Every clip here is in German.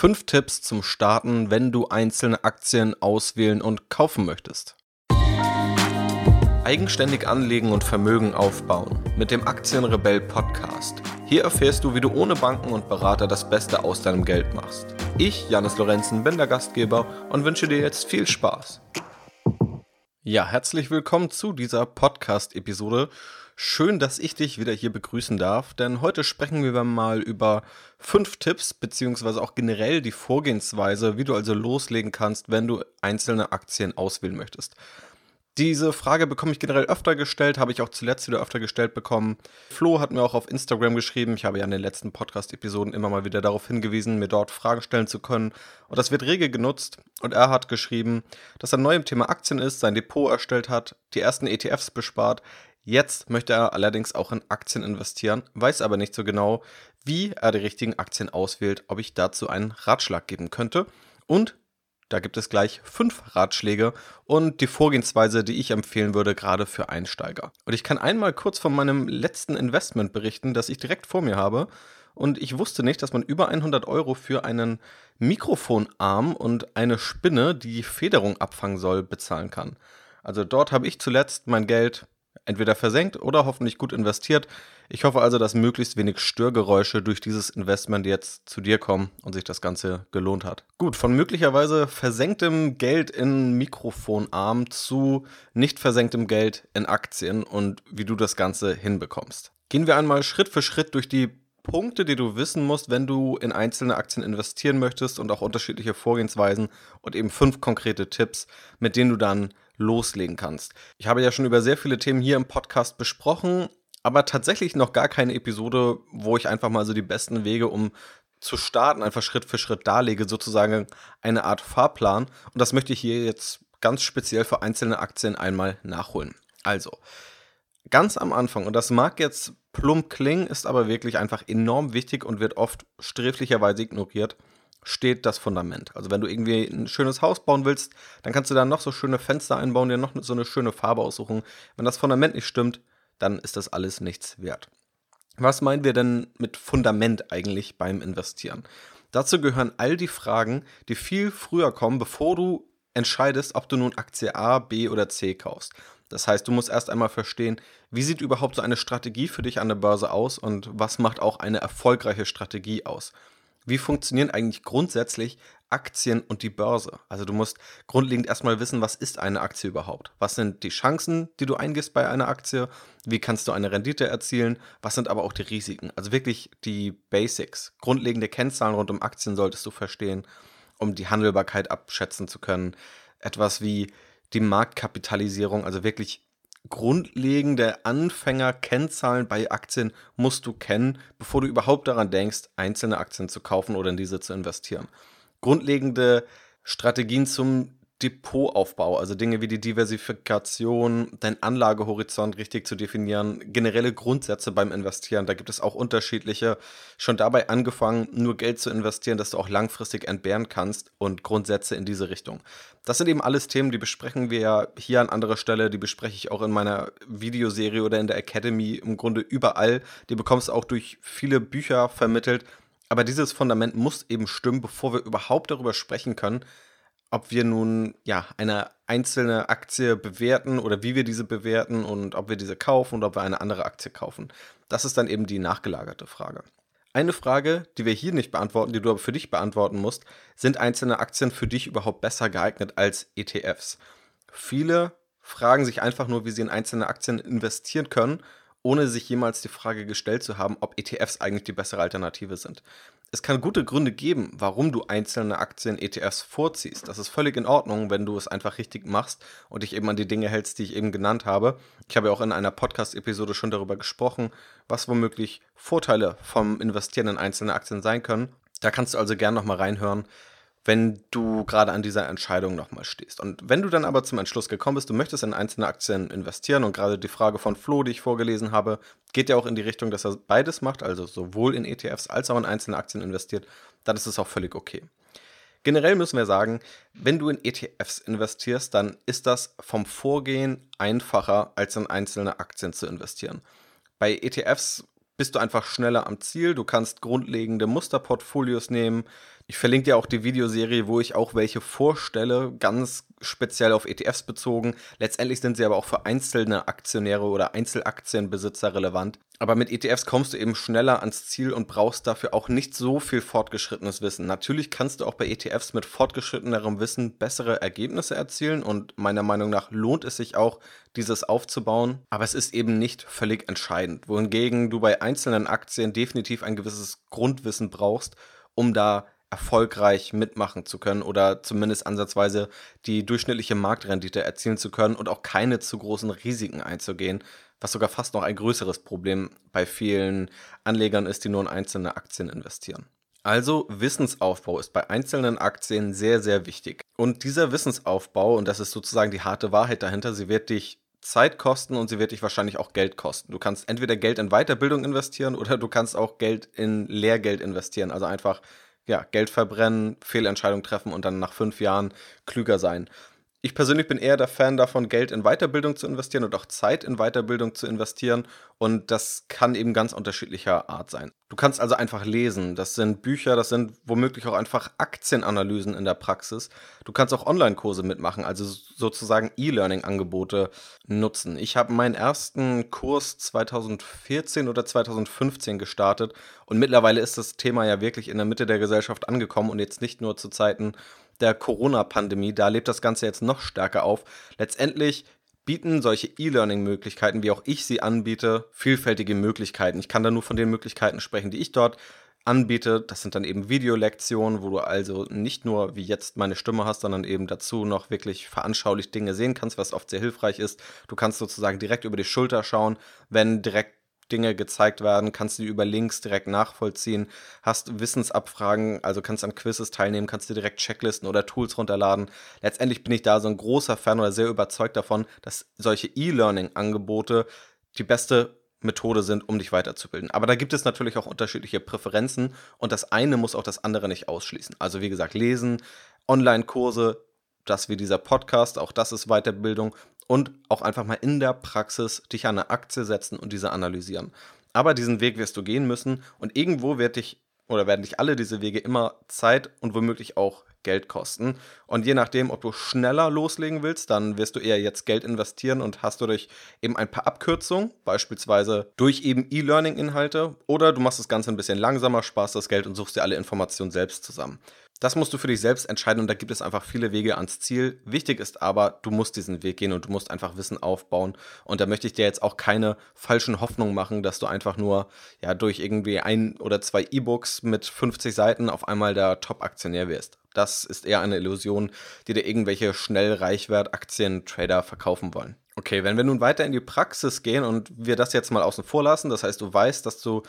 Fünf Tipps zum Starten, wenn du einzelne Aktien auswählen und kaufen möchtest. Eigenständig anlegen und Vermögen aufbauen mit dem Aktienrebell Podcast. Hier erfährst du, wie du ohne Banken und Berater das Beste aus deinem Geld machst. Ich, Janis Lorenzen, bin der Gastgeber und wünsche dir jetzt viel Spaß. Ja, herzlich willkommen zu dieser Podcast-Episode. Schön, dass ich dich wieder hier begrüßen darf, denn heute sprechen wir mal über fünf Tipps, beziehungsweise auch generell die Vorgehensweise, wie du also loslegen kannst, wenn du einzelne Aktien auswählen möchtest. Diese Frage bekomme ich generell öfter gestellt, habe ich auch zuletzt wieder öfter gestellt bekommen. Flo hat mir auch auf Instagram geschrieben, ich habe ja in den letzten Podcast-Episoden immer mal wieder darauf hingewiesen, mir dort Fragen stellen zu können. Und das wird rege genutzt. Und er hat geschrieben, dass er neu im Thema Aktien ist, sein Depot erstellt hat, die ersten ETFs bespart, Jetzt möchte er allerdings auch in Aktien investieren, weiß aber nicht so genau, wie er die richtigen Aktien auswählt, ob ich dazu einen Ratschlag geben könnte. Und da gibt es gleich fünf Ratschläge und die Vorgehensweise, die ich empfehlen würde, gerade für Einsteiger. Und ich kann einmal kurz von meinem letzten Investment berichten, das ich direkt vor mir habe. Und ich wusste nicht, dass man über 100 Euro für einen Mikrofonarm und eine Spinne, die Federung abfangen soll, bezahlen kann. Also dort habe ich zuletzt mein Geld entweder versenkt oder hoffentlich gut investiert. Ich hoffe also, dass möglichst wenig Störgeräusche durch dieses Investment jetzt zu dir kommen und sich das Ganze gelohnt hat. Gut, von möglicherweise versenktem Geld in Mikrofonarm zu nicht versenktem Geld in Aktien und wie du das Ganze hinbekommst. Gehen wir einmal Schritt für Schritt durch die Punkte, die du wissen musst, wenn du in einzelne Aktien investieren möchtest und auch unterschiedliche Vorgehensweisen und eben fünf konkrete Tipps, mit denen du dann loslegen kannst. Ich habe ja schon über sehr viele Themen hier im Podcast besprochen, aber tatsächlich noch gar keine Episode, wo ich einfach mal so die besten Wege, um zu starten, einfach Schritt für Schritt darlege, sozusagen eine Art Fahrplan. Und das möchte ich hier jetzt ganz speziell für einzelne Aktien einmal nachholen. Also, ganz am Anfang, und das mag jetzt plump klingen, ist aber wirklich einfach enorm wichtig und wird oft sträflicherweise ignoriert steht das Fundament. Also wenn du irgendwie ein schönes Haus bauen willst, dann kannst du da noch so schöne Fenster einbauen, dir noch so eine schöne Farbe aussuchen. Wenn das Fundament nicht stimmt, dann ist das alles nichts wert. Was meinen wir denn mit Fundament eigentlich beim Investieren? Dazu gehören all die Fragen, die viel früher kommen, bevor du entscheidest, ob du nun Aktie A, B oder C kaufst. Das heißt, du musst erst einmal verstehen, wie sieht überhaupt so eine Strategie für dich an der Börse aus und was macht auch eine erfolgreiche Strategie aus wie funktionieren eigentlich grundsätzlich Aktien und die Börse? Also du musst grundlegend erstmal wissen, was ist eine Aktie überhaupt? Was sind die Chancen, die du eingehst bei einer Aktie? Wie kannst du eine Rendite erzielen? Was sind aber auch die Risiken? Also wirklich die Basics, grundlegende Kennzahlen rund um Aktien solltest du verstehen, um die Handelbarkeit abschätzen zu können. Etwas wie die Marktkapitalisierung, also wirklich grundlegende Anfängerkennzahlen bei Aktien musst du kennen, bevor du überhaupt daran denkst, einzelne Aktien zu kaufen oder in diese zu investieren. Grundlegende Strategien zum Depotaufbau, also Dinge wie die Diversifikation, dein Anlagehorizont richtig zu definieren, generelle Grundsätze beim Investieren. Da gibt es auch unterschiedliche. Schon dabei angefangen, nur Geld zu investieren, das du auch langfristig entbehren kannst und Grundsätze in diese Richtung. Das sind eben alles Themen, die besprechen wir ja hier an anderer Stelle, die bespreche ich auch in meiner Videoserie oder in der Academy im Grunde überall. Die bekommst du auch durch viele Bücher vermittelt. Aber dieses Fundament muss eben stimmen, bevor wir überhaupt darüber sprechen können, ob wir nun ja eine einzelne Aktie bewerten oder wie wir diese bewerten und ob wir diese kaufen oder ob wir eine andere Aktie kaufen. Das ist dann eben die nachgelagerte Frage. Eine Frage, die wir hier nicht beantworten, die du aber für dich beantworten musst, sind einzelne Aktien für dich überhaupt besser geeignet als ETFs? Viele fragen sich einfach nur, wie sie in einzelne Aktien investieren können, ohne sich jemals die Frage gestellt zu haben, ob ETFs eigentlich die bessere Alternative sind es kann gute Gründe geben, warum du einzelne Aktien-ETFs vorziehst. Das ist völlig in Ordnung, wenn du es einfach richtig machst und dich eben an die Dinge hältst, die ich eben genannt habe. Ich habe ja auch in einer Podcast-Episode schon darüber gesprochen, was womöglich Vorteile vom Investieren in einzelne Aktien sein können. Da kannst du also gerne nochmal reinhören wenn du gerade an dieser Entscheidung nochmal stehst. Und wenn du dann aber zum Entschluss gekommen bist, du möchtest in einzelne Aktien investieren und gerade die Frage von Flo, die ich vorgelesen habe, geht ja auch in die Richtung, dass er beides macht, also sowohl in ETFs als auch in einzelne Aktien investiert, dann ist es auch völlig okay. Generell müssen wir sagen, wenn du in ETFs investierst, dann ist das vom Vorgehen einfacher, als in einzelne Aktien zu investieren. Bei ETFs bist du einfach schneller am Ziel, du kannst grundlegende Musterportfolios nehmen, Ich verlinke dir auch die Videoserie, wo ich auch welche vorstelle, ganz speziell auf ETFs bezogen. Letztendlich sind sie aber auch für einzelne Aktionäre oder Einzelaktienbesitzer relevant. Aber mit ETFs kommst du eben schneller ans Ziel und brauchst dafür auch nicht so viel fortgeschrittenes Wissen. Natürlich kannst du auch bei ETFs mit fortgeschrittenerem Wissen bessere Ergebnisse erzielen und meiner Meinung nach lohnt es sich auch, dieses aufzubauen. Aber es ist eben nicht völlig entscheidend. Wohingegen du bei einzelnen Aktien definitiv ein gewisses Grundwissen brauchst, um da erfolgreich mitmachen zu können oder zumindest ansatzweise die durchschnittliche Marktrendite erzielen zu können und auch keine zu großen Risiken einzugehen, was sogar fast noch ein größeres Problem bei vielen Anlegern ist, die nur in einzelne Aktien investieren. Also Wissensaufbau ist bei einzelnen Aktien sehr, sehr wichtig. Und dieser Wissensaufbau, und das ist sozusagen die harte Wahrheit dahinter, sie wird dich Zeit kosten und sie wird dich wahrscheinlich auch Geld kosten. Du kannst entweder Geld in Weiterbildung investieren oder du kannst auch Geld in Lehrgeld investieren. Also einfach ja, Geld verbrennen, Fehlentscheidungen treffen und dann nach fünf Jahren klüger sein. Ich persönlich bin eher der Fan davon, Geld in Weiterbildung zu investieren und auch Zeit in Weiterbildung zu investieren. Und das kann eben ganz unterschiedlicher Art sein. Du kannst also einfach lesen. Das sind Bücher, das sind womöglich auch einfach Aktienanalysen in der Praxis. Du kannst auch Online-Kurse mitmachen, also sozusagen E-Learning-Angebote nutzen. Ich habe meinen ersten Kurs 2014 oder 2015 gestartet und mittlerweile ist das Thema ja wirklich in der Mitte der Gesellschaft angekommen und jetzt nicht nur zu Zeiten der Corona-Pandemie. Da lebt das Ganze jetzt noch stärker auf. Letztendlich bieten solche E-Learning-Möglichkeiten, wie auch ich sie anbiete, vielfältige Möglichkeiten. Ich kann da nur von den Möglichkeiten sprechen, die ich dort anbiete. Das sind dann eben Videolektionen, wo du also nicht nur wie jetzt meine Stimme hast, sondern eben dazu noch wirklich veranschaulich Dinge sehen kannst, was oft sehr hilfreich ist. Du kannst sozusagen direkt über die Schulter schauen, wenn direkt Dinge gezeigt werden, kannst du die über Links direkt nachvollziehen, hast Wissensabfragen, also kannst an Quizzes teilnehmen, kannst dir direkt Checklisten oder Tools runterladen. Letztendlich bin ich da so ein großer Fan oder sehr überzeugt davon, dass solche E-Learning-Angebote die beste Methode sind, um dich weiterzubilden. Aber da gibt es natürlich auch unterschiedliche Präferenzen und das eine muss auch das andere nicht ausschließen. Also wie gesagt, lesen, Online-Kurse, das wie dieser Podcast, auch das ist Weiterbildung und auch einfach mal in der Praxis dich an eine Aktie setzen und diese analysieren. Aber diesen Weg wirst du gehen müssen und irgendwo wird dich oder werden dich alle diese Wege immer Zeit und womöglich auch Geld kosten. Und je nachdem, ob du schneller loslegen willst, dann wirst du eher jetzt Geld investieren und hast du durch eben ein paar Abkürzungen, beispielsweise durch eben E-Learning-Inhalte, oder du machst das Ganze ein bisschen langsamer, sparst das Geld und suchst dir alle Informationen selbst zusammen. Das musst du für dich selbst entscheiden und da gibt es einfach viele Wege ans Ziel. Wichtig ist aber, du musst diesen Weg gehen und du musst einfach Wissen aufbauen. Und da möchte ich dir jetzt auch keine falschen Hoffnungen machen, dass du einfach nur ja durch irgendwie ein oder zwei E-Books mit 50 Seiten auf einmal der Top-Aktionär wirst. Das ist eher eine Illusion, die dir irgendwelche schnell Reichwert-Aktien-Trader verkaufen wollen. Okay, wenn wir nun weiter in die Praxis gehen und wir das jetzt mal außen vor lassen, das heißt, du weißt, dass du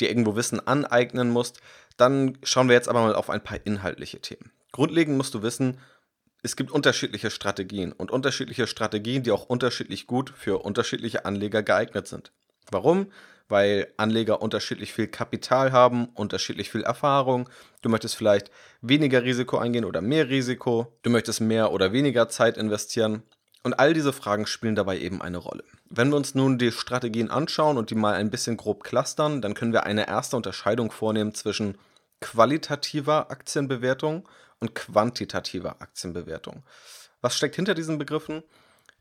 dir irgendwo Wissen aneignen musst, dann schauen wir jetzt aber mal auf ein paar inhaltliche Themen. Grundlegend musst du wissen, es gibt unterschiedliche Strategien und unterschiedliche Strategien, die auch unterschiedlich gut für unterschiedliche Anleger geeignet sind. Warum? Weil Anleger unterschiedlich viel Kapital haben, unterschiedlich viel Erfahrung. Du möchtest vielleicht weniger Risiko eingehen oder mehr Risiko. Du möchtest mehr oder weniger Zeit investieren. Und all diese Fragen spielen dabei eben eine Rolle. Wenn wir uns nun die Strategien anschauen und die mal ein bisschen grob clustern, dann können wir eine erste Unterscheidung vornehmen zwischen qualitativer Aktienbewertung und quantitativer Aktienbewertung. Was steckt hinter diesen Begriffen?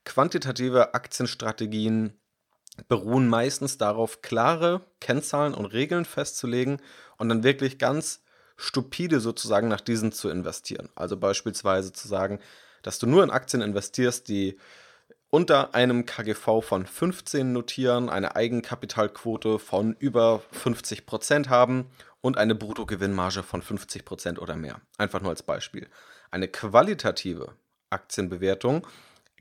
Quantitative Aktienstrategien beruhen meistens darauf, klare Kennzahlen und Regeln festzulegen und dann wirklich ganz stupide sozusagen nach diesen zu investieren. Also beispielsweise zu sagen, dass du nur in Aktien investierst, die unter einem KGV von 15 notieren, eine Eigenkapitalquote von über 50% haben und eine Bruttogewinnmarge von 50% oder mehr. Einfach nur als Beispiel. Eine qualitative Aktienbewertung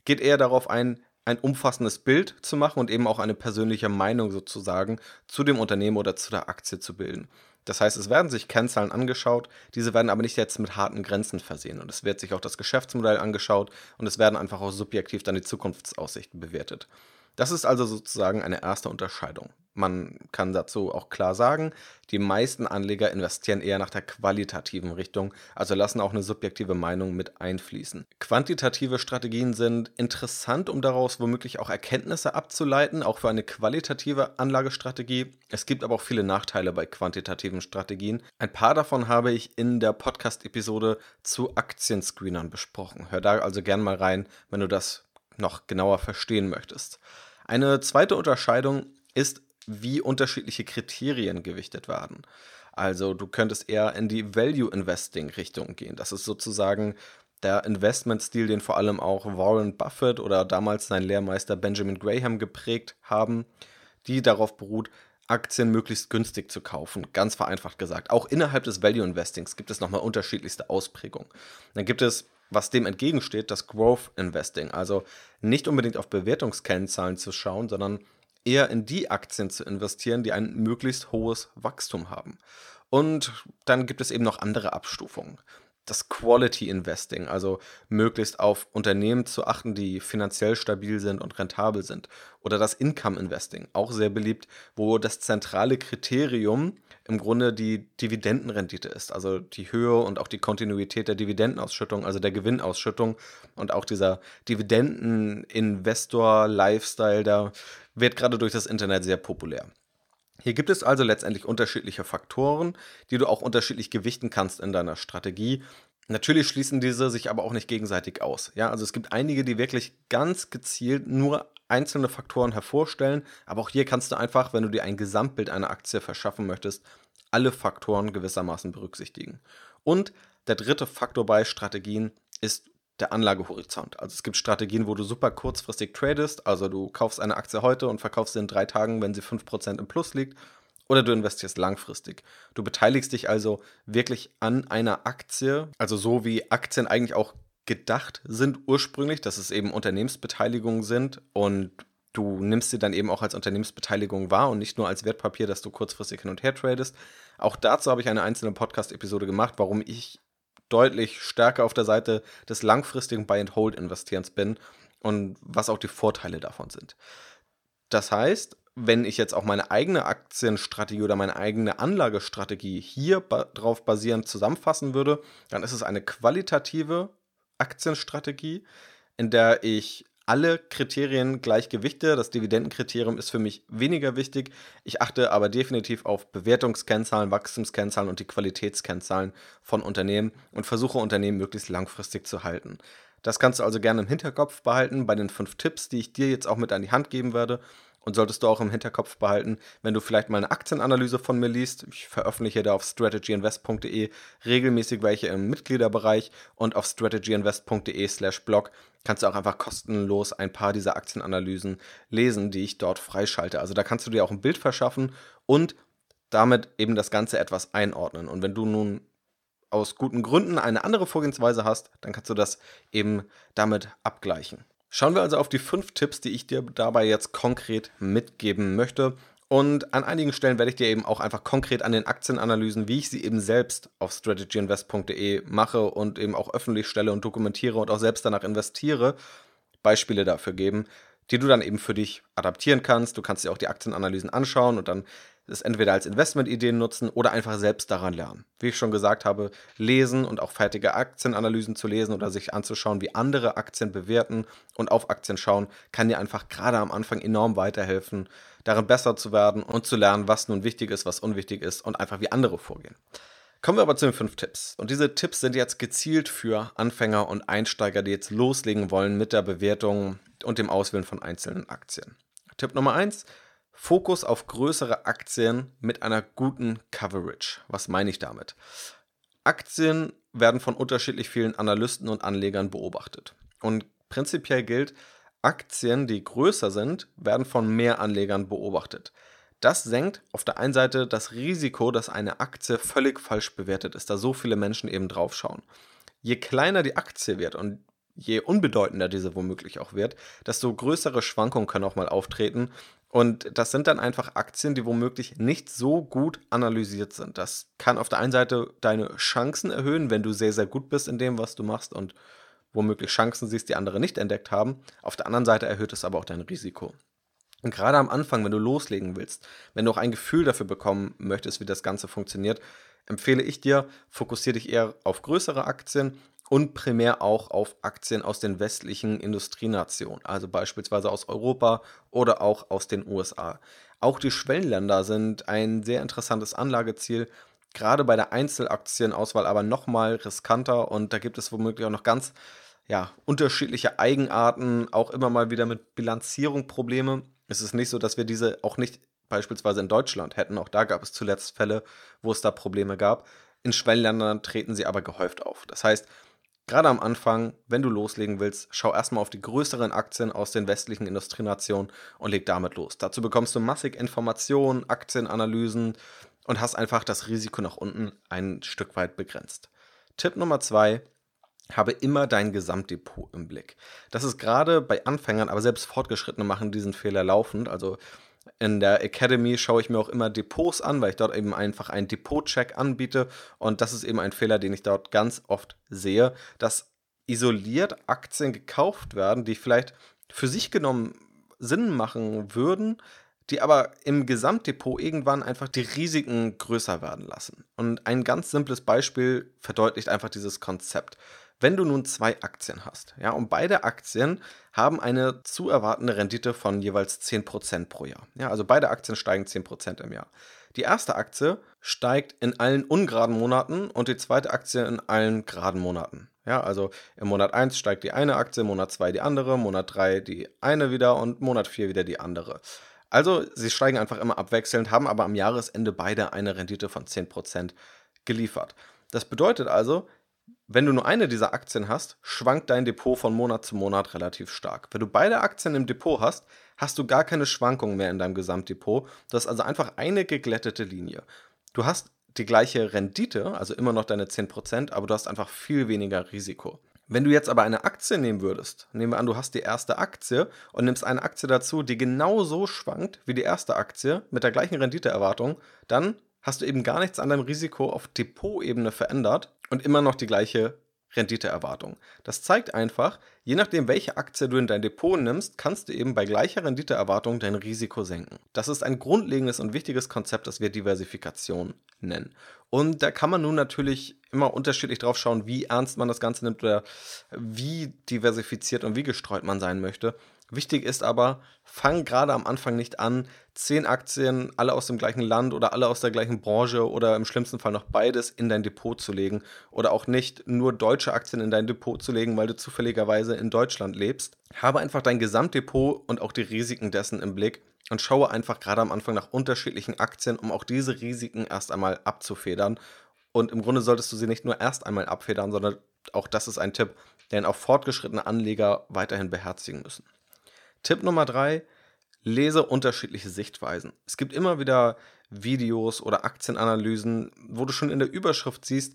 geht eher darauf ein, ein umfassendes Bild zu machen und eben auch eine persönliche Meinung sozusagen zu dem Unternehmen oder zu der Aktie zu bilden. Das heißt, es werden sich Kennzahlen angeschaut, diese werden aber nicht jetzt mit harten Grenzen versehen. Und es wird sich auch das Geschäftsmodell angeschaut und es werden einfach auch subjektiv dann die Zukunftsaussichten bewertet. Das ist also sozusagen eine erste Unterscheidung. Man kann dazu auch klar sagen, die meisten Anleger investieren eher nach der qualitativen Richtung, also lassen auch eine subjektive Meinung mit einfließen. Quantitative Strategien sind interessant, um daraus womöglich auch Erkenntnisse abzuleiten, auch für eine qualitative Anlagestrategie. Es gibt aber auch viele Nachteile bei quantitativen Strategien. Ein paar davon habe ich in der Podcast-Episode zu Aktienscreenern besprochen. Hör da also gern mal rein, wenn du das noch genauer verstehen möchtest. Eine zweite Unterscheidung ist wie unterschiedliche Kriterien gewichtet werden. Also du könntest eher in die Value Investing Richtung gehen. Das ist sozusagen der Investmentstil, den vor allem auch Warren Buffett oder damals sein Lehrmeister Benjamin Graham geprägt haben, die darauf beruht, Aktien möglichst günstig zu kaufen, ganz vereinfacht gesagt. Auch innerhalb des Value Investings gibt es nochmal unterschiedlichste Ausprägungen. Dann gibt es, was dem entgegensteht, das Growth Investing, also nicht unbedingt auf Bewertungskennzahlen zu schauen, sondern eher in die Aktien zu investieren, die ein möglichst hohes Wachstum haben. Und dann gibt es eben noch andere Abstufungen. Das Quality Investing, also möglichst auf Unternehmen zu achten, die finanziell stabil sind und rentabel sind. Oder das Income Investing, auch sehr beliebt, wo das zentrale Kriterium im Grunde die Dividendenrendite ist, also die Höhe und auch die Kontinuität der Dividendenausschüttung, also der Gewinnausschüttung und auch dieser Dividenden-Investor-Lifestyle, da wird gerade durch das Internet sehr populär. Hier gibt es also letztendlich unterschiedliche Faktoren, die du auch unterschiedlich gewichten kannst in deiner Strategie. Natürlich schließen diese sich aber auch nicht gegenseitig aus. Ja, also es gibt einige, die wirklich ganz gezielt nur einzelne Faktoren hervorstellen, aber auch hier kannst du einfach, wenn du dir ein Gesamtbild einer Aktie verschaffen möchtest, alle Faktoren gewissermaßen berücksichtigen. Und der dritte Faktor bei Strategien ist der Anlagehorizont. Also es gibt Strategien, wo du super kurzfristig tradest, also du kaufst eine Aktie heute und verkaufst sie in drei Tagen, wenn sie 5% im Plus liegt, oder du investierst langfristig. Du beteiligst dich also wirklich an einer Aktie, also so wie Aktien eigentlich auch gedacht sind ursprünglich, dass es eben Unternehmensbeteiligungen sind und du nimmst sie dann eben auch als Unternehmensbeteiligung wahr und nicht nur als Wertpapier, das du kurzfristig hin und her tradest. Auch dazu habe ich eine einzelne Podcast-Episode gemacht, warum ich deutlich stärker auf der Seite des langfristigen Buy-and-Hold-Investierens bin und was auch die Vorteile davon sind. Das heißt, wenn ich jetzt auch meine eigene Aktienstrategie oder meine eigene Anlagestrategie hier ba drauf basierend zusammenfassen würde, dann ist es eine qualitative Aktienstrategie, in der ich alle Kriterien gleich gewichte. Das Dividendenkriterium ist für mich weniger wichtig. Ich achte aber definitiv auf Bewertungskennzahlen, Wachstumskennzahlen und die Qualitätskennzahlen von Unternehmen und versuche Unternehmen möglichst langfristig zu halten. Das kannst du also gerne im Hinterkopf behalten bei den fünf Tipps, die ich dir jetzt auch mit an die Hand geben werde. Und solltest du auch im Hinterkopf behalten, wenn du vielleicht mal eine Aktienanalyse von mir liest. Ich veröffentliche da auf strategyinvest.de regelmäßig welche im Mitgliederbereich und auf strategyinvest.de slash blog kannst du auch einfach kostenlos ein paar dieser Aktienanalysen lesen, die ich dort freischalte. Also da kannst du dir auch ein Bild verschaffen und damit eben das Ganze etwas einordnen. Und wenn du nun aus guten Gründen eine andere Vorgehensweise hast, dann kannst du das eben damit abgleichen. Schauen wir also auf die fünf Tipps, die ich dir dabei jetzt konkret mitgeben möchte. Und an einigen Stellen werde ich dir eben auch einfach konkret an den Aktienanalysen, wie ich sie eben selbst auf strategyinvest.de mache und eben auch öffentlich stelle und dokumentiere und auch selbst danach investiere, Beispiele dafür geben, die du dann eben für dich adaptieren kannst. Du kannst dir auch die Aktienanalysen anschauen und dann es entweder als Investmentideen nutzen oder einfach selbst daran lernen. Wie ich schon gesagt habe, lesen und auch fertige Aktienanalysen zu lesen oder sich anzuschauen, wie andere Aktien bewerten und auf Aktien schauen, kann dir einfach gerade am Anfang enorm weiterhelfen, darin besser zu werden und zu lernen, was nun wichtig ist, was unwichtig ist und einfach wie andere vorgehen. Kommen wir aber zu den fünf Tipps. Und diese Tipps sind jetzt gezielt für Anfänger und Einsteiger, die jetzt loslegen wollen mit der Bewertung und dem Auswählen von einzelnen Aktien. Tipp Nummer eins: Fokus auf größere Aktien mit einer guten Coverage. Was meine ich damit? Aktien werden von unterschiedlich vielen Analysten und Anlegern beobachtet. Und prinzipiell gilt, Aktien, die größer sind, werden von mehr Anlegern beobachtet. Das senkt auf der einen Seite das Risiko, dass eine Aktie völlig falsch bewertet ist, da so viele Menschen eben draufschauen. Je kleiner die Aktie wird und je unbedeutender diese womöglich auch wird, desto größere Schwankungen können auch mal auftreten. Und das sind dann einfach Aktien, die womöglich nicht so gut analysiert sind. Das kann auf der einen Seite deine Chancen erhöhen, wenn du sehr, sehr gut bist in dem, was du machst und womöglich Chancen siehst, die andere nicht entdeckt haben. Auf der anderen Seite erhöht es aber auch dein Risiko. Und gerade am Anfang, wenn du loslegen willst, wenn du auch ein Gefühl dafür bekommen möchtest, wie das Ganze funktioniert, empfehle ich dir, fokussiere dich eher auf größere Aktien und primär auch auf Aktien aus den westlichen Industrienationen, also beispielsweise aus Europa oder auch aus den USA. Auch die Schwellenländer sind ein sehr interessantes Anlageziel, gerade bei der Einzelaktienauswahl aber nochmal riskanter und da gibt es womöglich auch noch ganz ja, unterschiedliche Eigenarten, auch immer mal wieder mit Bilanzierung Probleme. Es ist nicht so, dass wir diese auch nicht beispielsweise in Deutschland hätten. Auch da gab es zuletzt Fälle, wo es da Probleme gab. In Schwellenländern treten sie aber gehäuft auf. Das heißt, gerade am Anfang, wenn du loslegen willst, schau erstmal auf die größeren Aktien aus den westlichen Industrienationen und leg damit los. Dazu bekommst du massig Informationen, Aktienanalysen und hast einfach das Risiko nach unten ein Stück weit begrenzt. Tipp Nummer zwei, habe immer dein Gesamtdepot im Blick. Das ist gerade bei Anfängern, aber selbst Fortgeschrittene machen diesen Fehler laufend. Also in der Academy schaue ich mir auch immer Depots an, weil ich dort eben einfach einen Depot-Check anbiete. Und das ist eben ein Fehler, den ich dort ganz oft sehe, dass isoliert Aktien gekauft werden, die vielleicht für sich genommen Sinn machen würden, die aber im Gesamtdepot irgendwann einfach die Risiken größer werden lassen. Und ein ganz simples Beispiel verdeutlicht einfach dieses Konzept. Wenn du nun zwei Aktien hast, ja, und beide Aktien haben eine zu erwartende Rendite von jeweils 10% pro Jahr. Ja, also beide Aktien steigen 10% im Jahr. Die erste Aktie steigt in allen ungeraden Monaten und die zweite Aktie in allen geraden Monaten. Ja, also im Monat 1 steigt die eine Aktie, Monat 2 die andere, Monat 3 die eine wieder und Monat 4 wieder die andere. Also sie steigen einfach immer abwechselnd, haben aber am Jahresende beide eine Rendite von 10% geliefert. Das bedeutet also, wenn du nur eine dieser Aktien hast, schwankt dein Depot von Monat zu Monat relativ stark. Wenn du beide Aktien im Depot hast, hast du gar keine Schwankungen mehr in deinem Gesamtdepot. Du hast also einfach eine geglättete Linie. Du hast die gleiche Rendite, also immer noch deine 10%, aber du hast einfach viel weniger Risiko. Wenn du jetzt aber eine Aktie nehmen würdest, nehmen wir an, du hast die erste Aktie und nimmst eine Aktie dazu, die genauso schwankt wie die erste Aktie mit der gleichen Renditeerwartung, dann hast du eben gar nichts an deinem Risiko auf Depotebene verändert und immer noch die gleiche Renditeerwartung. Das zeigt einfach, je nachdem, welche Aktie du in dein Depot nimmst, kannst du eben bei gleicher Renditeerwartung dein Risiko senken. Das ist ein grundlegendes und wichtiges Konzept, das wir Diversifikation nennen. Und da kann man nun natürlich immer unterschiedlich drauf schauen, wie ernst man das Ganze nimmt oder wie diversifiziert und wie gestreut man sein möchte. Wichtig ist aber, fang gerade am Anfang nicht an, zehn Aktien, alle aus dem gleichen Land oder alle aus der gleichen Branche oder im schlimmsten Fall noch beides in dein Depot zu legen oder auch nicht nur deutsche Aktien in dein Depot zu legen, weil du zufälligerweise in Deutschland lebst. Habe einfach dein Gesamtdepot und auch die Risiken dessen im Blick und schaue einfach gerade am Anfang nach unterschiedlichen Aktien, um auch diese Risiken erst einmal abzufedern. Und im Grunde solltest du sie nicht nur erst einmal abfedern, sondern auch das ist ein Tipp, den auch fortgeschrittene Anleger weiterhin beherzigen müssen. Tipp Nummer drei, lese unterschiedliche Sichtweisen. Es gibt immer wieder Videos oder Aktienanalysen, wo du schon in der Überschrift siehst,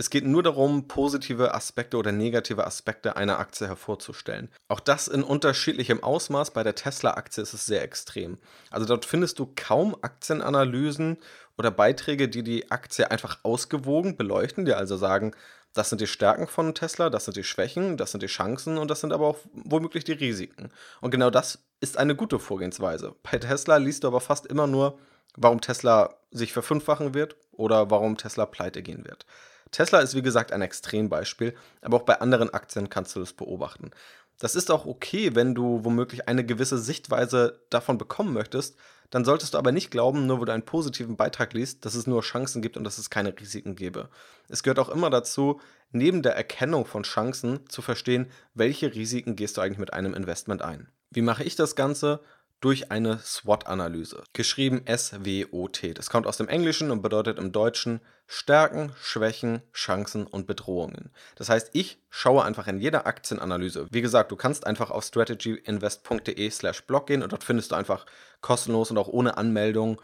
es geht nur darum, positive Aspekte oder negative Aspekte einer Aktie hervorzustellen. Auch das in unterschiedlichem Ausmaß. Bei der Tesla-Aktie ist es sehr extrem. Also dort findest du kaum Aktienanalysen oder Beiträge, die die Aktie einfach ausgewogen beleuchten, die also sagen, das sind die Stärken von Tesla, das sind die Schwächen, das sind die Chancen und das sind aber auch womöglich die Risiken. Und genau das ist eine gute Vorgehensweise. Bei Tesla liest du aber fast immer nur, warum Tesla sich verfünffachen wird oder warum Tesla pleite gehen wird. Tesla ist wie gesagt ein Extrembeispiel, aber auch bei anderen Aktien kannst du das beobachten. Das ist auch okay, wenn du womöglich eine gewisse Sichtweise davon bekommen möchtest, dann solltest du aber nicht glauben, nur weil du einen positiven Beitrag liest, dass es nur Chancen gibt und dass es keine Risiken gäbe. Es gehört auch immer dazu, neben der Erkennung von Chancen zu verstehen, welche Risiken gehst du eigentlich mit einem Investment ein. Wie mache ich das Ganze? Durch eine SWOT-Analyse, geschrieben S-W-O-T. Das kommt aus dem Englischen und bedeutet im Deutschen Stärken, Schwächen, Chancen und Bedrohungen. Das heißt, ich schaue einfach in jeder Aktienanalyse. Wie gesagt, du kannst einfach auf strategyinvest.de slash blog gehen und dort findest du einfach kostenlos und auch ohne Anmeldung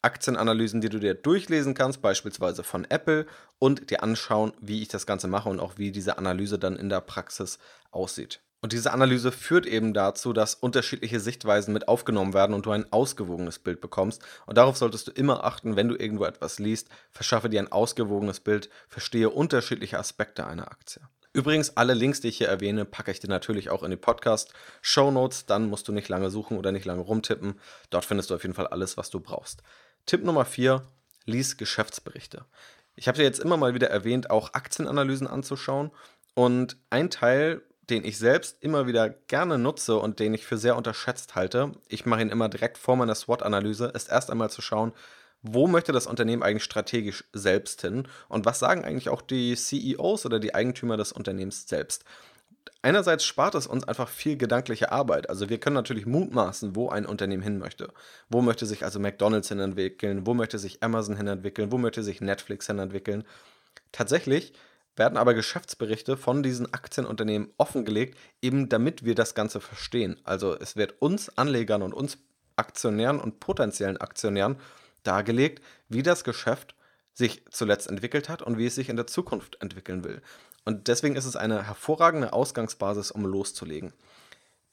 Aktienanalysen, die du dir durchlesen kannst, beispielsweise von Apple, und dir anschauen, wie ich das Ganze mache und auch wie diese Analyse dann in der Praxis aussieht. Und diese Analyse führt eben dazu, dass unterschiedliche Sichtweisen mit aufgenommen werden und du ein ausgewogenes Bild bekommst. Und darauf solltest du immer achten, wenn du irgendwo etwas liest. Verschaffe dir ein ausgewogenes Bild, verstehe unterschiedliche Aspekte einer Aktie. Übrigens, alle Links, die ich hier erwähne, packe ich dir natürlich auch in die Podcast-Show Notes. Dann musst du nicht lange suchen oder nicht lange rumtippen. Dort findest du auf jeden Fall alles, was du brauchst. Tipp Nummer 4, lies Geschäftsberichte. Ich habe dir jetzt immer mal wieder erwähnt, auch Aktienanalysen anzuschauen. Und ein Teil, den ich selbst immer wieder gerne nutze und den ich für sehr unterschätzt halte, ich mache ihn immer direkt vor meiner SWOT-Analyse, ist erst einmal zu schauen, wo möchte das Unternehmen eigentlich strategisch selbst hin und was sagen eigentlich auch die CEOs oder die Eigentümer des Unternehmens selbst. Einerseits spart es uns einfach viel gedankliche Arbeit. Also wir können natürlich mutmaßen, wo ein Unternehmen hin möchte. Wo möchte sich also McDonald's hin entwickeln? Wo möchte sich Amazon hin entwickeln? Wo möchte sich Netflix hin entwickeln? Tatsächlich werden aber Geschäftsberichte von diesen Aktienunternehmen offengelegt, eben damit wir das Ganze verstehen. Also es wird uns Anlegern und uns Aktionären und potenziellen Aktionären dargelegt, wie das Geschäft sich zuletzt entwickelt hat und wie es sich in der Zukunft entwickeln will. Und deswegen ist es eine hervorragende Ausgangsbasis, um loszulegen.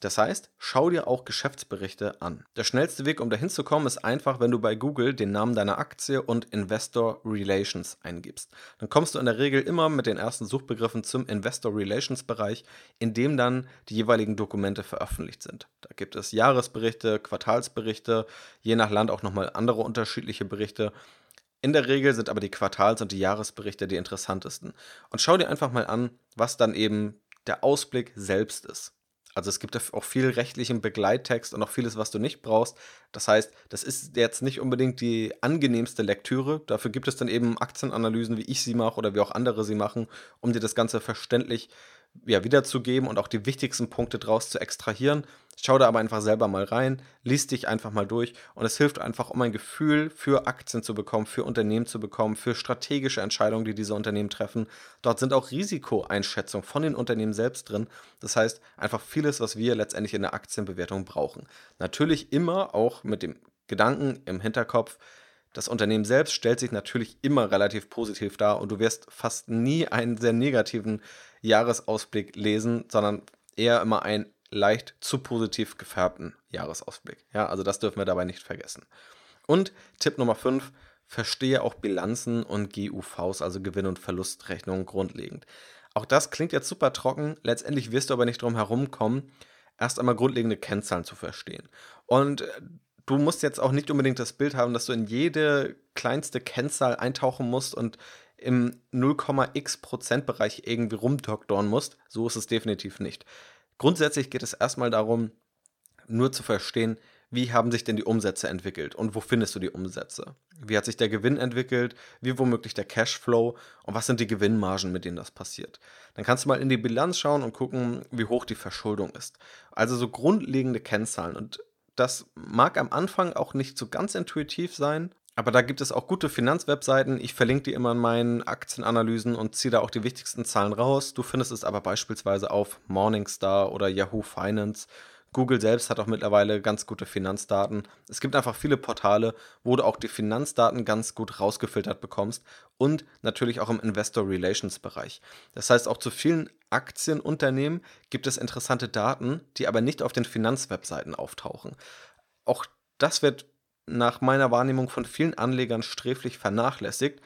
Das heißt, schau dir auch Geschäftsberichte an. Der schnellste Weg, um dahin zu kommen, ist einfach, wenn du bei Google den Namen deiner Aktie und Investor Relations eingibst. Dann kommst du in der Regel immer mit den ersten Suchbegriffen zum Investor Relations Bereich, in dem dann die jeweiligen Dokumente veröffentlicht sind. Da gibt es Jahresberichte, Quartalsberichte, je nach Land auch nochmal andere unterschiedliche Berichte. In der Regel sind aber die Quartals- und die Jahresberichte die interessantesten. Und schau dir einfach mal an, was dann eben der Ausblick selbst ist. Also es gibt auch viel rechtlichen Begleittext und auch vieles, was du nicht brauchst. Das heißt, das ist jetzt nicht unbedingt die angenehmste Lektüre. Dafür gibt es dann eben Aktienanalysen, wie ich sie mache oder wie auch andere sie machen, um dir das Ganze verständlich ja, wiederzugeben und auch die wichtigsten Punkte draus zu extrahieren. Schau da aber einfach selber mal rein, liest dich einfach mal durch und es hilft einfach, um ein Gefühl für Aktien zu bekommen, für Unternehmen zu bekommen, für strategische Entscheidungen, die diese Unternehmen treffen. Dort sind auch Risikoeinschätzungen von den Unternehmen selbst drin. Das heißt, einfach vieles, was wir letztendlich in der Aktienbewertung brauchen. Natürlich immer auch mit dem Gedanken im Hinterkopf, das Unternehmen selbst stellt sich natürlich immer relativ positiv dar und du wirst fast nie einen sehr negativen Jahresausblick lesen, sondern eher immer einen leicht zu positiv gefärbten Jahresausblick. Ja, also das dürfen wir dabei nicht vergessen. Und Tipp Nummer 5, verstehe auch Bilanzen und GUVs, also Gewinn- und Verlustrechnungen grundlegend. Auch das klingt jetzt super trocken, letztendlich wirst du aber nicht drum herum kommen, erst einmal grundlegende Kennzahlen zu verstehen. Und äh, du musst jetzt auch nicht unbedingt das Bild haben, dass du in jede kleinste Kennzahl eintauchen musst und im 0,x Prozent Bereich irgendwie rumdoktoren musst. So ist es definitiv nicht. Grundsätzlich geht es erstmal darum, nur zu verstehen, wie haben sich denn die Umsätze entwickelt und wo findest du die Umsätze? Wie hat sich der Gewinn entwickelt? Wie womöglich der Cashflow? Und was sind die Gewinnmargen, mit denen das passiert? Dann kannst du mal in die Bilanz schauen und gucken, wie hoch die Verschuldung ist. Also so grundlegende Kennzahlen. Und das mag am Anfang auch nicht so ganz intuitiv sein, aber da gibt es auch gute Finanzwebseiten. Ich verlinke die immer in meinen Aktienanalysen und ziehe da auch die wichtigsten Zahlen raus. Du findest es aber beispielsweise auf Morningstar oder Yahoo Finance. Google selbst hat auch mittlerweile ganz gute Finanzdaten. Es gibt einfach viele Portale, wo du auch die Finanzdaten ganz gut rausgefiltert bekommst und natürlich auch im Investor Relations Bereich. Das heißt, auch zu vielen Aktienunternehmen gibt es interessante Daten, die aber nicht auf den Finanzwebseiten auftauchen. Auch das wird nach meiner Wahrnehmung von vielen Anlegern sträflich vernachlässigt.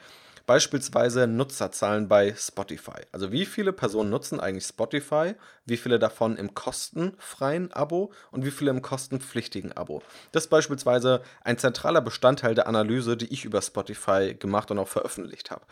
Beispielsweise Nutzerzahlen bei Spotify. Also wie viele Personen nutzen eigentlich Spotify, wie viele davon im kostenfreien Abo und wie viele im kostenpflichtigen Abo. Das ist beispielsweise ein zentraler Bestandteil der Analyse, die ich über Spotify gemacht und auch veröffentlicht habe.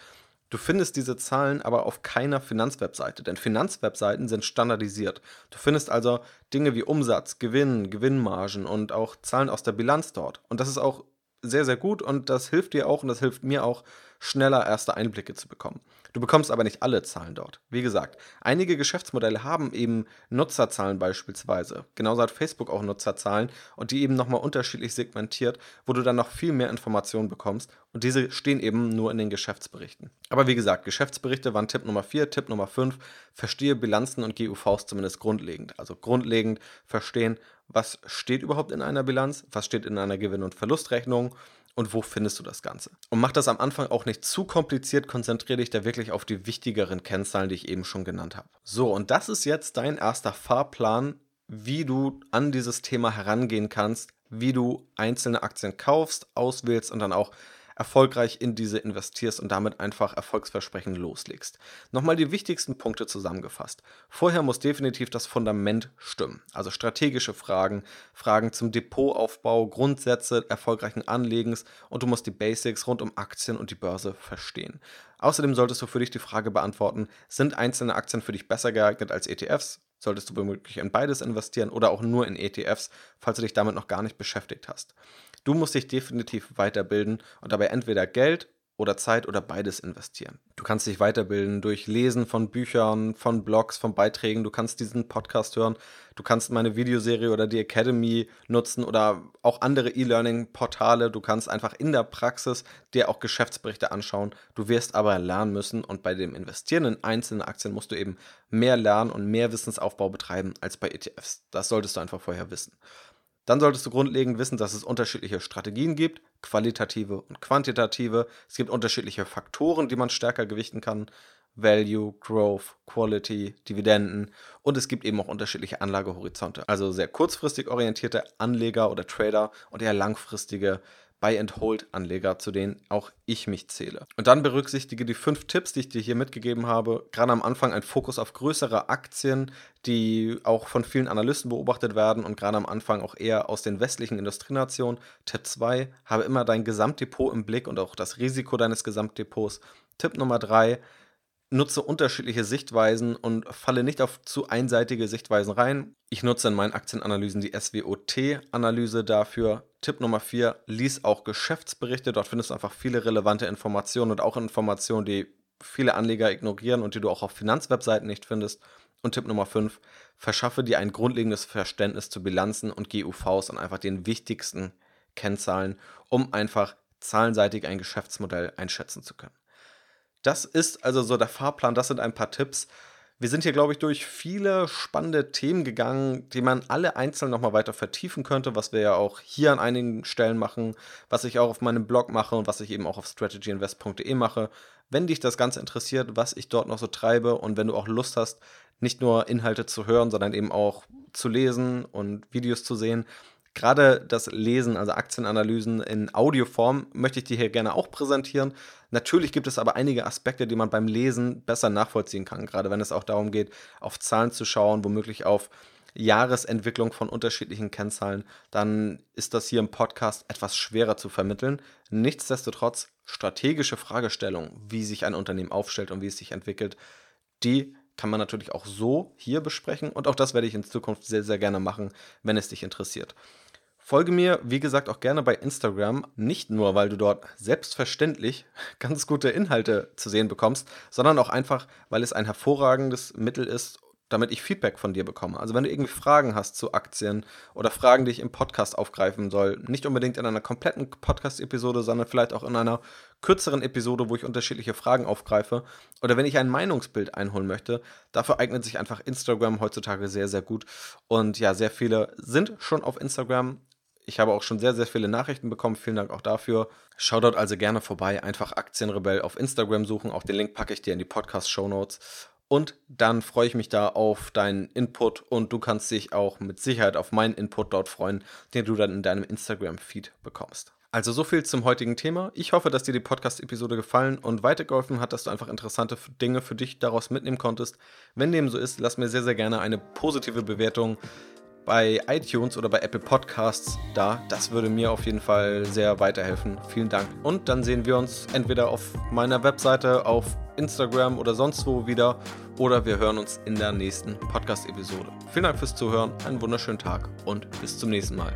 Du findest diese Zahlen aber auf keiner Finanzwebseite, denn Finanzwebseiten sind standardisiert. Du findest also Dinge wie Umsatz, Gewinn, Gewinnmargen und auch Zahlen aus der Bilanz dort. Und das ist auch sehr, sehr gut und das hilft dir auch und das hilft mir auch, schneller erste Einblicke zu bekommen. Du bekommst aber nicht alle Zahlen dort. Wie gesagt, einige Geschäftsmodelle haben eben Nutzerzahlen beispielsweise. Genauso hat Facebook auch Nutzerzahlen und die eben nochmal unterschiedlich segmentiert, wo du dann noch viel mehr Informationen bekommst und diese stehen eben nur in den Geschäftsberichten. Aber wie gesagt, Geschäftsberichte waren Tipp Nummer 4, Tipp Nummer 5, verstehe Bilanzen und GUVs zumindest grundlegend. Also grundlegend verstehen, was steht überhaupt in einer Bilanz, was steht in einer Gewinn- und Verlustrechnung und wo findest du das Ganze. Und mach das am Anfang auch nicht zu kompliziert, konzentriere dich da wirklich auf die wichtigeren Kennzahlen, die ich eben schon genannt habe. So, und das ist jetzt dein erster Fahrplan, wie du an dieses Thema herangehen kannst, wie du einzelne Aktien kaufst, auswählst und dann auch erfolgreich in diese investierst und damit einfach erfolgsversprechend loslegst. Nochmal die wichtigsten Punkte zusammengefasst. Vorher muss definitiv das Fundament stimmen. Also strategische Fragen, Fragen zum Depotaufbau, Grundsätze erfolgreichen Anlegens und du musst die Basics rund um Aktien und die Börse verstehen. Außerdem solltest du für dich die Frage beantworten, sind einzelne Aktien für dich besser geeignet als ETFs? Solltest du womöglich in beides investieren oder auch nur in ETFs, falls du dich damit noch gar nicht beschäftigt hast. Du musst dich definitiv weiterbilden und dabei entweder Geld oder Zeit oder beides investieren. Du kannst dich weiterbilden durch Lesen von Büchern, von Blogs, von Beiträgen. Du kannst diesen Podcast hören. Du kannst meine Videoserie oder die Academy nutzen oder auch andere E-Learning-Portale. Du kannst einfach in der Praxis dir auch Geschäftsberichte anschauen. Du wirst aber lernen müssen und bei dem Investieren in einzelne Aktien musst du eben mehr lernen und mehr Wissensaufbau betreiben als bei ETFs. Das solltest du einfach vorher wissen. Dann solltest du grundlegend wissen, dass es unterschiedliche Strategien gibt, qualitative und quantitative. Es gibt unterschiedliche Faktoren, die man stärker gewichten kann. Value, Growth, Quality, Dividenden und es gibt eben auch unterschiedliche Anlagehorizonte. Also sehr kurzfristig orientierte Anleger oder Trader und eher langfristige Buy-and-Hold-Anleger, zu denen auch ich mich zähle. Und dann berücksichtige die fünf Tipps, die ich dir hier mitgegeben habe. Gerade am Anfang ein Fokus auf größere Aktien, die auch von vielen Analysten beobachtet werden und gerade am Anfang auch eher aus den westlichen Industrienationen. Tipp 2, habe immer dein Gesamtdepot im Blick und auch das Risiko deines Gesamtdepots. Tipp Nummer 3, nutze unterschiedliche Sichtweisen und falle nicht auf zu einseitige Sichtweisen rein. Ich nutze in meinen Aktienanalysen die SWOT-Analyse dafür. Tipp Nummer 4, lies auch Geschäftsberichte. Dort findest du einfach viele relevante Informationen und auch Informationen, die viele Anleger ignorieren und die du auch auf Finanzwebseiten nicht findest. Und Tipp Nummer 5, verschaffe dir ein grundlegendes Verständnis zu Bilanzen und GUVs und einfach den wichtigsten Kennzahlen, um einfach zahlenseitig ein Geschäftsmodell einschätzen zu können. Das ist also so der Fahrplan, das sind ein paar Tipps. Wir sind hier, glaube ich, durch viele spannende Themen gegangen, die man alle einzeln nochmal weiter vertiefen könnte, was wir ja auch hier an einigen Stellen machen, was ich auch auf meinem Blog mache und was ich eben auch auf strategyinvest.de mache. Wenn dich das Ganze interessiert, was ich dort noch so treibe und wenn du auch Lust hast, nicht nur Inhalte zu hören, sondern eben auch zu lesen und Videos zu sehen, Gerade das Lesen, also Aktienanalysen in Audioform, möchte ich dir hier gerne auch präsentieren. Natürlich gibt es aber einige Aspekte, die man beim Lesen besser nachvollziehen kann, gerade wenn es auch darum geht, auf Zahlen zu schauen, womöglich auf Jahresentwicklung von unterschiedlichen Kennzahlen, dann ist das hier im Podcast etwas schwerer zu vermitteln. Nichtsdestotrotz strategische Fragestellungen, wie sich ein Unternehmen aufstellt und wie es sich entwickelt, die kann man natürlich auch so hier besprechen und auch das werde ich in Zukunft sehr, sehr gerne machen, wenn es dich interessiert. Folge mir, wie gesagt, auch gerne bei Instagram, nicht nur, weil du dort selbstverständlich ganz gute Inhalte zu sehen bekommst, sondern auch einfach, weil es ein hervorragendes Mittel ist, damit ich Feedback von dir bekomme. Also wenn du irgendwie Fragen hast zu Aktien oder Fragen, die ich im Podcast aufgreifen soll, nicht unbedingt in einer kompletten Podcast-Episode, sondern vielleicht auch in einer kürzeren Episode, wo ich unterschiedliche Fragen aufgreife, oder wenn ich ein Meinungsbild einholen möchte, dafür eignet sich einfach Instagram heutzutage sehr, sehr gut. Und ja, sehr viele sind schon auf Instagram. Ich habe auch schon sehr, sehr viele Nachrichten bekommen. Vielen Dank auch dafür. Schau dort also gerne vorbei. Einfach Aktienrebell auf Instagram suchen. Auch den Link packe ich dir in die Podcast-Show Notes. Und dann freue ich mich da auf deinen Input und du kannst dich auch mit Sicherheit auf meinen Input dort freuen, den du dann in deinem Instagram-Feed bekommst. Also so viel zum heutigen Thema. Ich hoffe, dass dir die Podcast-Episode gefallen und weitergeholfen hat, dass du einfach interessante Dinge für dich daraus mitnehmen konntest. Wenn dem so ist, lass mir sehr, sehr gerne eine positive Bewertung bei iTunes oder bei Apple Podcasts da. Das würde mir auf jeden Fall sehr weiterhelfen. Vielen Dank. Und dann sehen wir uns entweder auf meiner Webseite, auf Instagram oder sonst wo wieder oder wir hören uns in der nächsten Podcast-Episode. Vielen Dank fürs Zuhören, einen wunderschönen Tag und bis zum nächsten Mal.